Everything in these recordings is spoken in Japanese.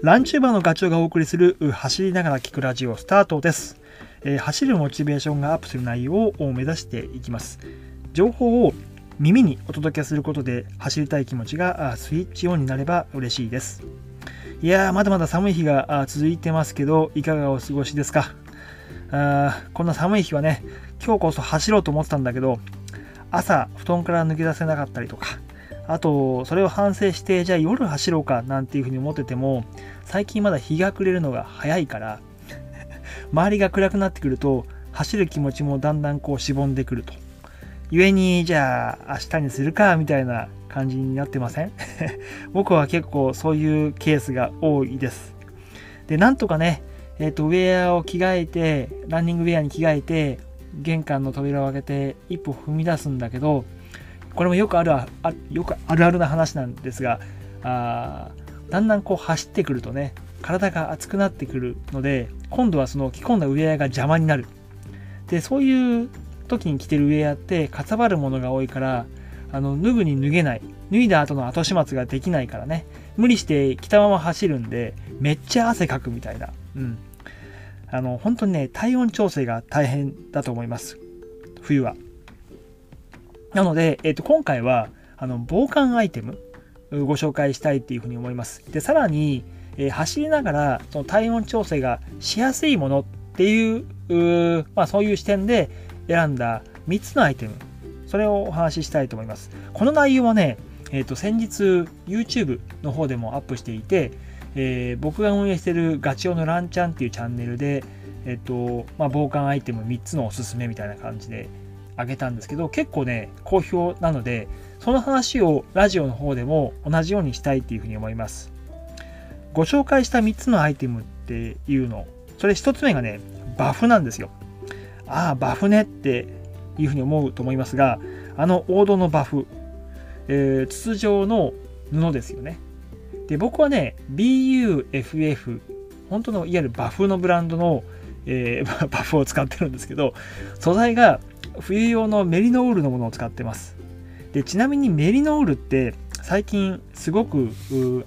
ランチューバーのガチョウがお送りする走りながら聞くラジオスタートです、えー走るモチベーションがアップする内容を目指していきます。情報を耳にお届けすることで走りたい気持ちがスイッチオンになれば嬉しいです。いやーまだまだ寒い日が続いてますけどいかがお過ごしですか？あーこんな寒い日はね今日こそ走ろうと思ってたんだけど朝布団から抜け出せなかったりとかあとそれを反省してじゃあ夜走ろうかなんていうふうに思ってても最近まだ日が暮れるのが早いから 周りが暗くなってくると走る気持ちもだんだんこうしぼんでくると。故にじゃあ明日にするかみたいな感じになってません？僕は結構そういうケースが多いです。でなんとかねえっ、とウェアを着替えてランニングウェアに着替えて玄関の扉を開けて一歩踏み出すんだけどこれもよくあるあよくあるあるな話なんですがあーだんだんこう走ってくるとね体が熱くなってくるので今度はその着込んだウェアが邪魔になる。でそういう時に着てるウェアってかさばるものが多いからあの脱ぐに脱げない。脱いだ後の後始末ができないからね。無理して着たまま走るんでめっちゃ汗かくみたいな。うん。あの本当にね体温調整が大変だと思います。冬は。なので、えっと今回はあの防寒アイテムご紹介したいっていうふうに思います。でさらに、え走りながらその体温調整がしやすいものっていううまあ、そういう視点で選んだ3つのアイテムそれをお話ししたいと思います。この内容はね、えー、と先日 YouTube の方でもアップしていて、えー僕が運営しているガチオのランチャンっていうチャンネルで、えっとまあ、防寒アイテム3つのおすすめみたいな感じであげたんですけど結構ね好評なのでその話をラジオの方でも同じようにしたいっていうふうに思います。ご紹介した3つのアイテムっていうのそれ1つ目がねバフなんですよ。ああバフねっていうふうに思うと思いますがあの王道のバフ、えー筒状の布ですよね。で僕はね BUFF 本当のいわゆるバフのブランドの、えーバフを使ってるんですけど素材が冬用のメリノールのものを使ってます。でちなみにメリノールって最近すごく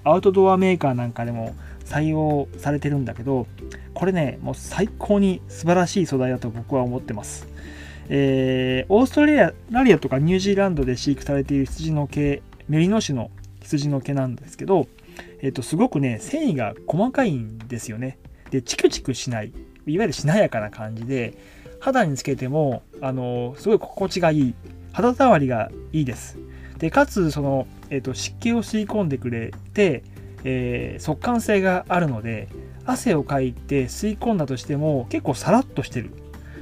アウトドアメーカーなんかでも採用されてるんだけどこれねもう最高に素晴らしい素材だと僕は思ってます。えーオーストラリアとかニュージーランドで飼育されている羊の毛メリノ種の羊の毛なんですけど、えっとすごくね繊維が細かいんですよね。でチクチクしない。いわゆるしなやかな感じで肌につけてもあのすごい心地がいい。肌触りがいいです。でかつその、えっと湿気を吸い込んでくれて、えー速乾性があるので汗をかいて吸い込んだとしても結構サラッとしてる。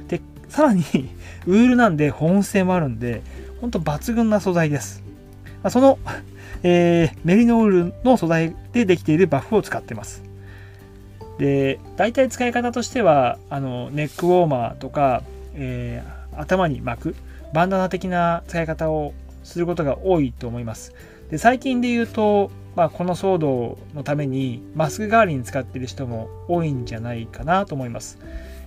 でさらに ウールなんで保温性もあるんでほんと抜群な素材です、あその、えーメリノールの素材でできているバフを使ってます。で大体使い方としてはあのネックウォーマーとか、えー頭に巻くバンダナ的な使い方をすることが多いと思います。で最近で言うと、まあ、この騒動のためにマスク代わりに使ってる人も多いんじゃないかなと思います、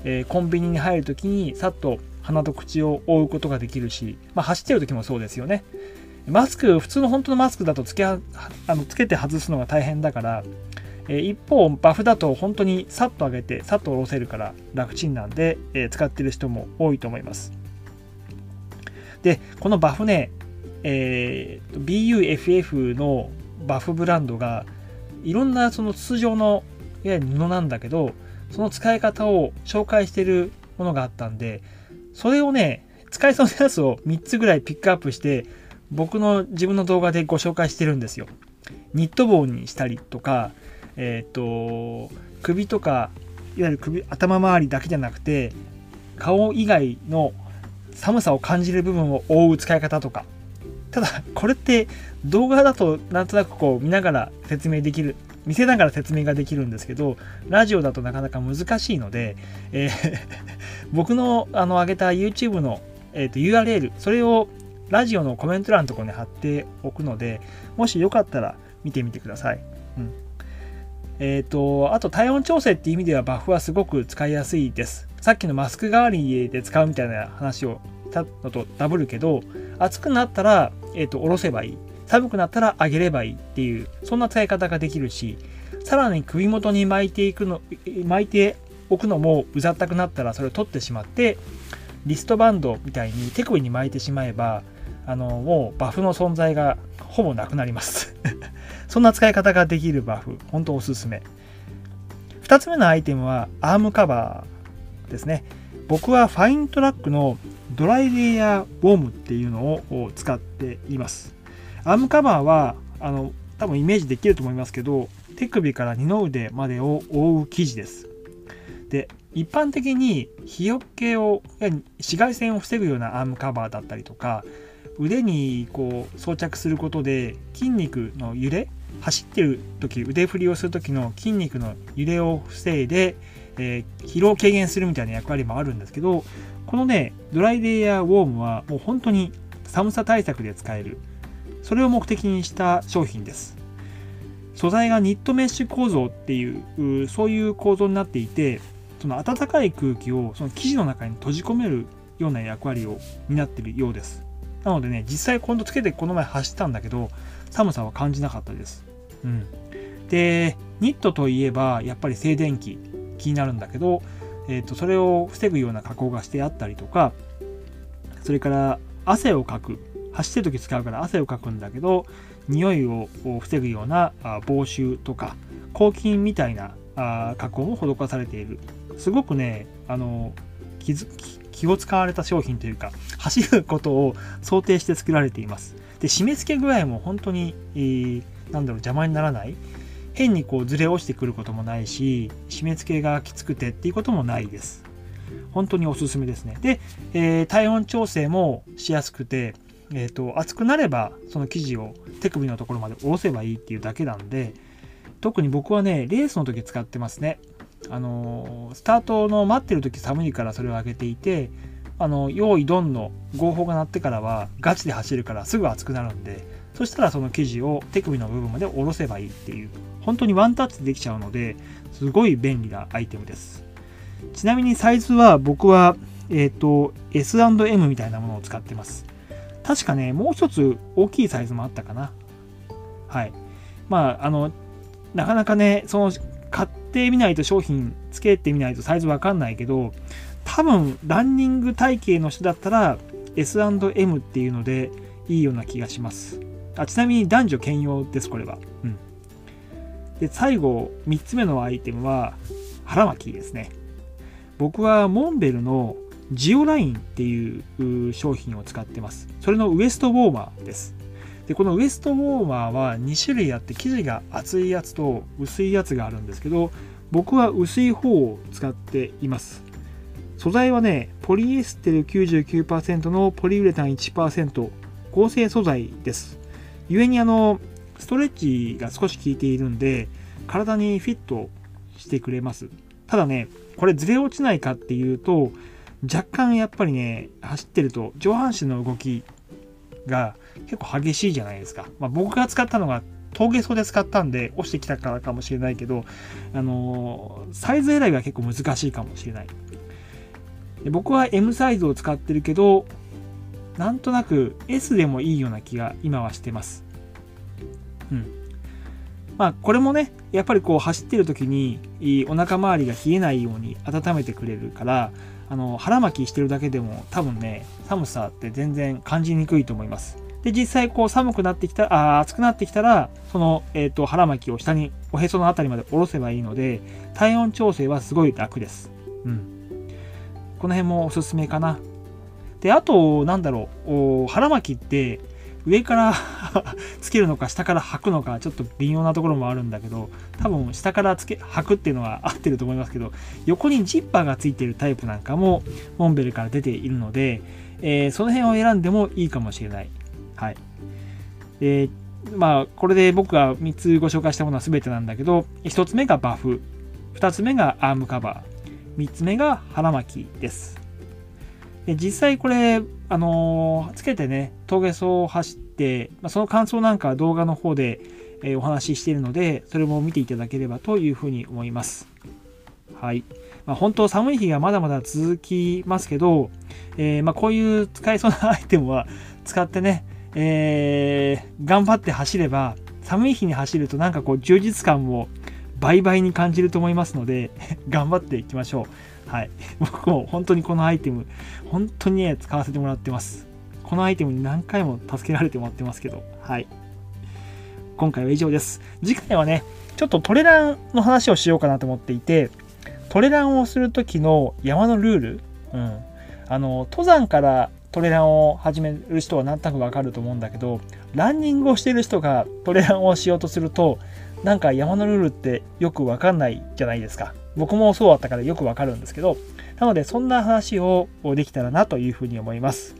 えーコンビニに入るときにさっと鼻と口を覆うことができるし、まあ、走ってる時もそうですよね。マスク普通の本当のマスクだとつけあのつけて外すのが大変だからえ一方バフだと本当にさっと上げてさっと下ろせるから楽ちんなんで、使ってる人も多いと思います。でこのバフね、えー BUFF のバフブランドがいろんなその通常のいわゆる布なんだけどその使い方を紹介してるものがあったんでそれをね使えそうなやつを3つぐらいピックアップして僕の自分の動画でご紹介してるんですよ。ニット帽にしたりとかえっ、と首とかいわゆる首頭周りだけじゃなくて顔以外の寒さを感じる部分を覆う使い方とかただこれって動画だとなんとなくこう見ながら説明できる見せながら説明ができるんですけどラジオだとなかなか難しいので、えー 僕のあの上げた YouTube の、えーと URL それをラジオのコメント欄のところに貼っておくのでもしよかったら見てみてください。うんえっ、と、あと体温調整っていう意味ではバフはすごく使いやすいです。さっきのマスク代わりで使うみたいな話をしたのとダブるけど、暑くなったら、えっ、と、下ろせばいい。寒くなったら上げればいいっていう、そんな使い方ができるし、さらに首元に巻いていくの巻いておくのもうざったくなったらそれを取ってしまってリストバンドみたいに手首に巻いてしまえばあのもうバフの存在がほぼなくなります。そんな使い方ができるバフ。本当おすすめ。2つ目のアイテムはアームカバーですね。僕はファイントラックのドライレイヤーウォームっていうのを使っています。アームカバーはあの多分イメージできると思いますけど手首から二の腕までを覆う生地です。で一般的に日よけを紫外線を防ぐようなアームカバーだったりとか腕にこう装着することで筋肉の揺れ走ってる時腕振りをする時の筋肉の揺れを防いで、えー、疲労軽減するみたいな役割もあるんですけどこのねドライレイヤーウォームはもう本当に寒さ対策で使える。それを目的にした商品です。素材がニットメッシュ構造っていうそういう構造になっていてその暖かい空気をその生地の中に閉じ込めるような役割を担っているようです。なのでね実際今度つけてこの前走ったんだけど寒さは感じなかったです。うん。でニットといえばやっぱり静電気気になるんだけど、えーと、それを防ぐような加工がしてあったりとかそれから汗をかく走ってる時使うから汗をかくんだけど匂いを防ぐような防臭とか抗菌みたいな加工も施されている。すごくねあの気づき気を使われた商品というか走ることを想定して作られています。で締め付け具合も本当に、えー、なんだろう邪魔にならない。変にこうずれ落ちてくることもないし締め付けがきつくてっていうこともないです。本当におすすめですね。で、えー、体温調整もしやすくてえーと、熱くなればその生地を手首のところまで下ろせばいいっていうだけなんで特に僕はねレースの時使ってますね。あのスタートの待ってる時寒いからそれを上げていてあの用意ドンの合法が鳴ってからはガチで走るからすぐ熱くなるんでそしたらその生地を手首の部分まで下ろせばいいっていう本当にワンタッチでできちゃうのですごい便利なアイテムですちなみにサイズは僕はえっ、ー、と S&M みたいなものを使ってます確かね、もう一つ大きいサイズもあったかな。はい。まあ、あの、なかなかね、その、ってみないと商品つけてみないとサイズわかんないけど、多分、ランニング体型の人だったら S&M っていうのでいいような気がします。あちなみに男女兼用です、これは。うん。で、最後、3つ目のアイテムは、腹巻きですね。僕はモンベルのジオラインっていう商品を使ってます。それのウエストウォーマーです。で、このウエストウォーマーは2種類あって生地が厚いやつと薄いやつがあるんですけど、僕は薄い方を使っています。素材はね、ポリエステル99%のポリウレタン1%合成素材です。故にあの、ストレッチが少し効いているんで、体にフィットしてくれます。ただね、これずれ落ちないかっていうと、若干やっぱりね、走ってると上半身の動きが結構激しいじゃないですか。まあ、僕が使ったのが峠層で使ったんで落ちてきたからかもしれないけど、あのー、サイズ選びは結構難しいかもしれない。で僕は M サイズを使ってるけど、なんとなく S でもいいような気が今はしてます。うん。まあこれもね、やっぱりこう走ってる時にお腹周りが冷えないように温めてくれるから、あの腹巻きしてるだけでも多分ね寒さって全然感じにくいと思います。で実際こう寒くなってきたあ暑くなってきたらその、えーと、腹巻きを下におへその辺りまで下ろせばいいので体温調整はすごい楽です。うん。この辺もおすすめかな。であとなんだろう腹巻きって上から つけるのか下から履くのかちょっと微妙なところもあるんだけど多分下からつけ履くっていうのは合ってると思いますけど横にジッパーがついてるタイプなんかもモンベルから出ているので、えー、その辺を選んでもいいかもしれない。はい。でまあこれで僕が3つご紹介したものは全てなんだけど1つ目がバフ2つ目がアームカバー3つ目が腹巻きです。で実際これ、あの、つけてね、峠走を走って、まあ、その感想なんかは動画の方で、え、お話ししているので、それも見ていただければというふうに思います。はい。まあ、本当寒い日がまだまだ続きますけど、えー、ま、こういう使えそうなアイテムは 使ってね、えー、頑張って走れば、寒い日に走るとなんかこう充実感も倍々に感じると思いますので 頑張っていきましょうはい。僕も本当にこのアイテム本当にね使わせてもらってます。このアイテムに何回も助けられてもらってますけどはい。今回は以上です。次回はねちょっとトレランの話をしようかなと思っていてトレランをする時の山のルール、うん、あの登山からトレランを始める人は何となくわかると思うんだけどランニングをしている人がトレランをしようとするとなんか山のルールってよくわかんないじゃないですか。僕もそうだったからよくわかるんですけどなのでそんな話をできたらなというふうに思います。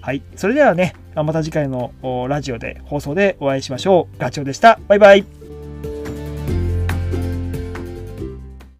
はい。それではねまた次回のラジオで放送でお会いしましょう。ガチョウでした。バイバイ。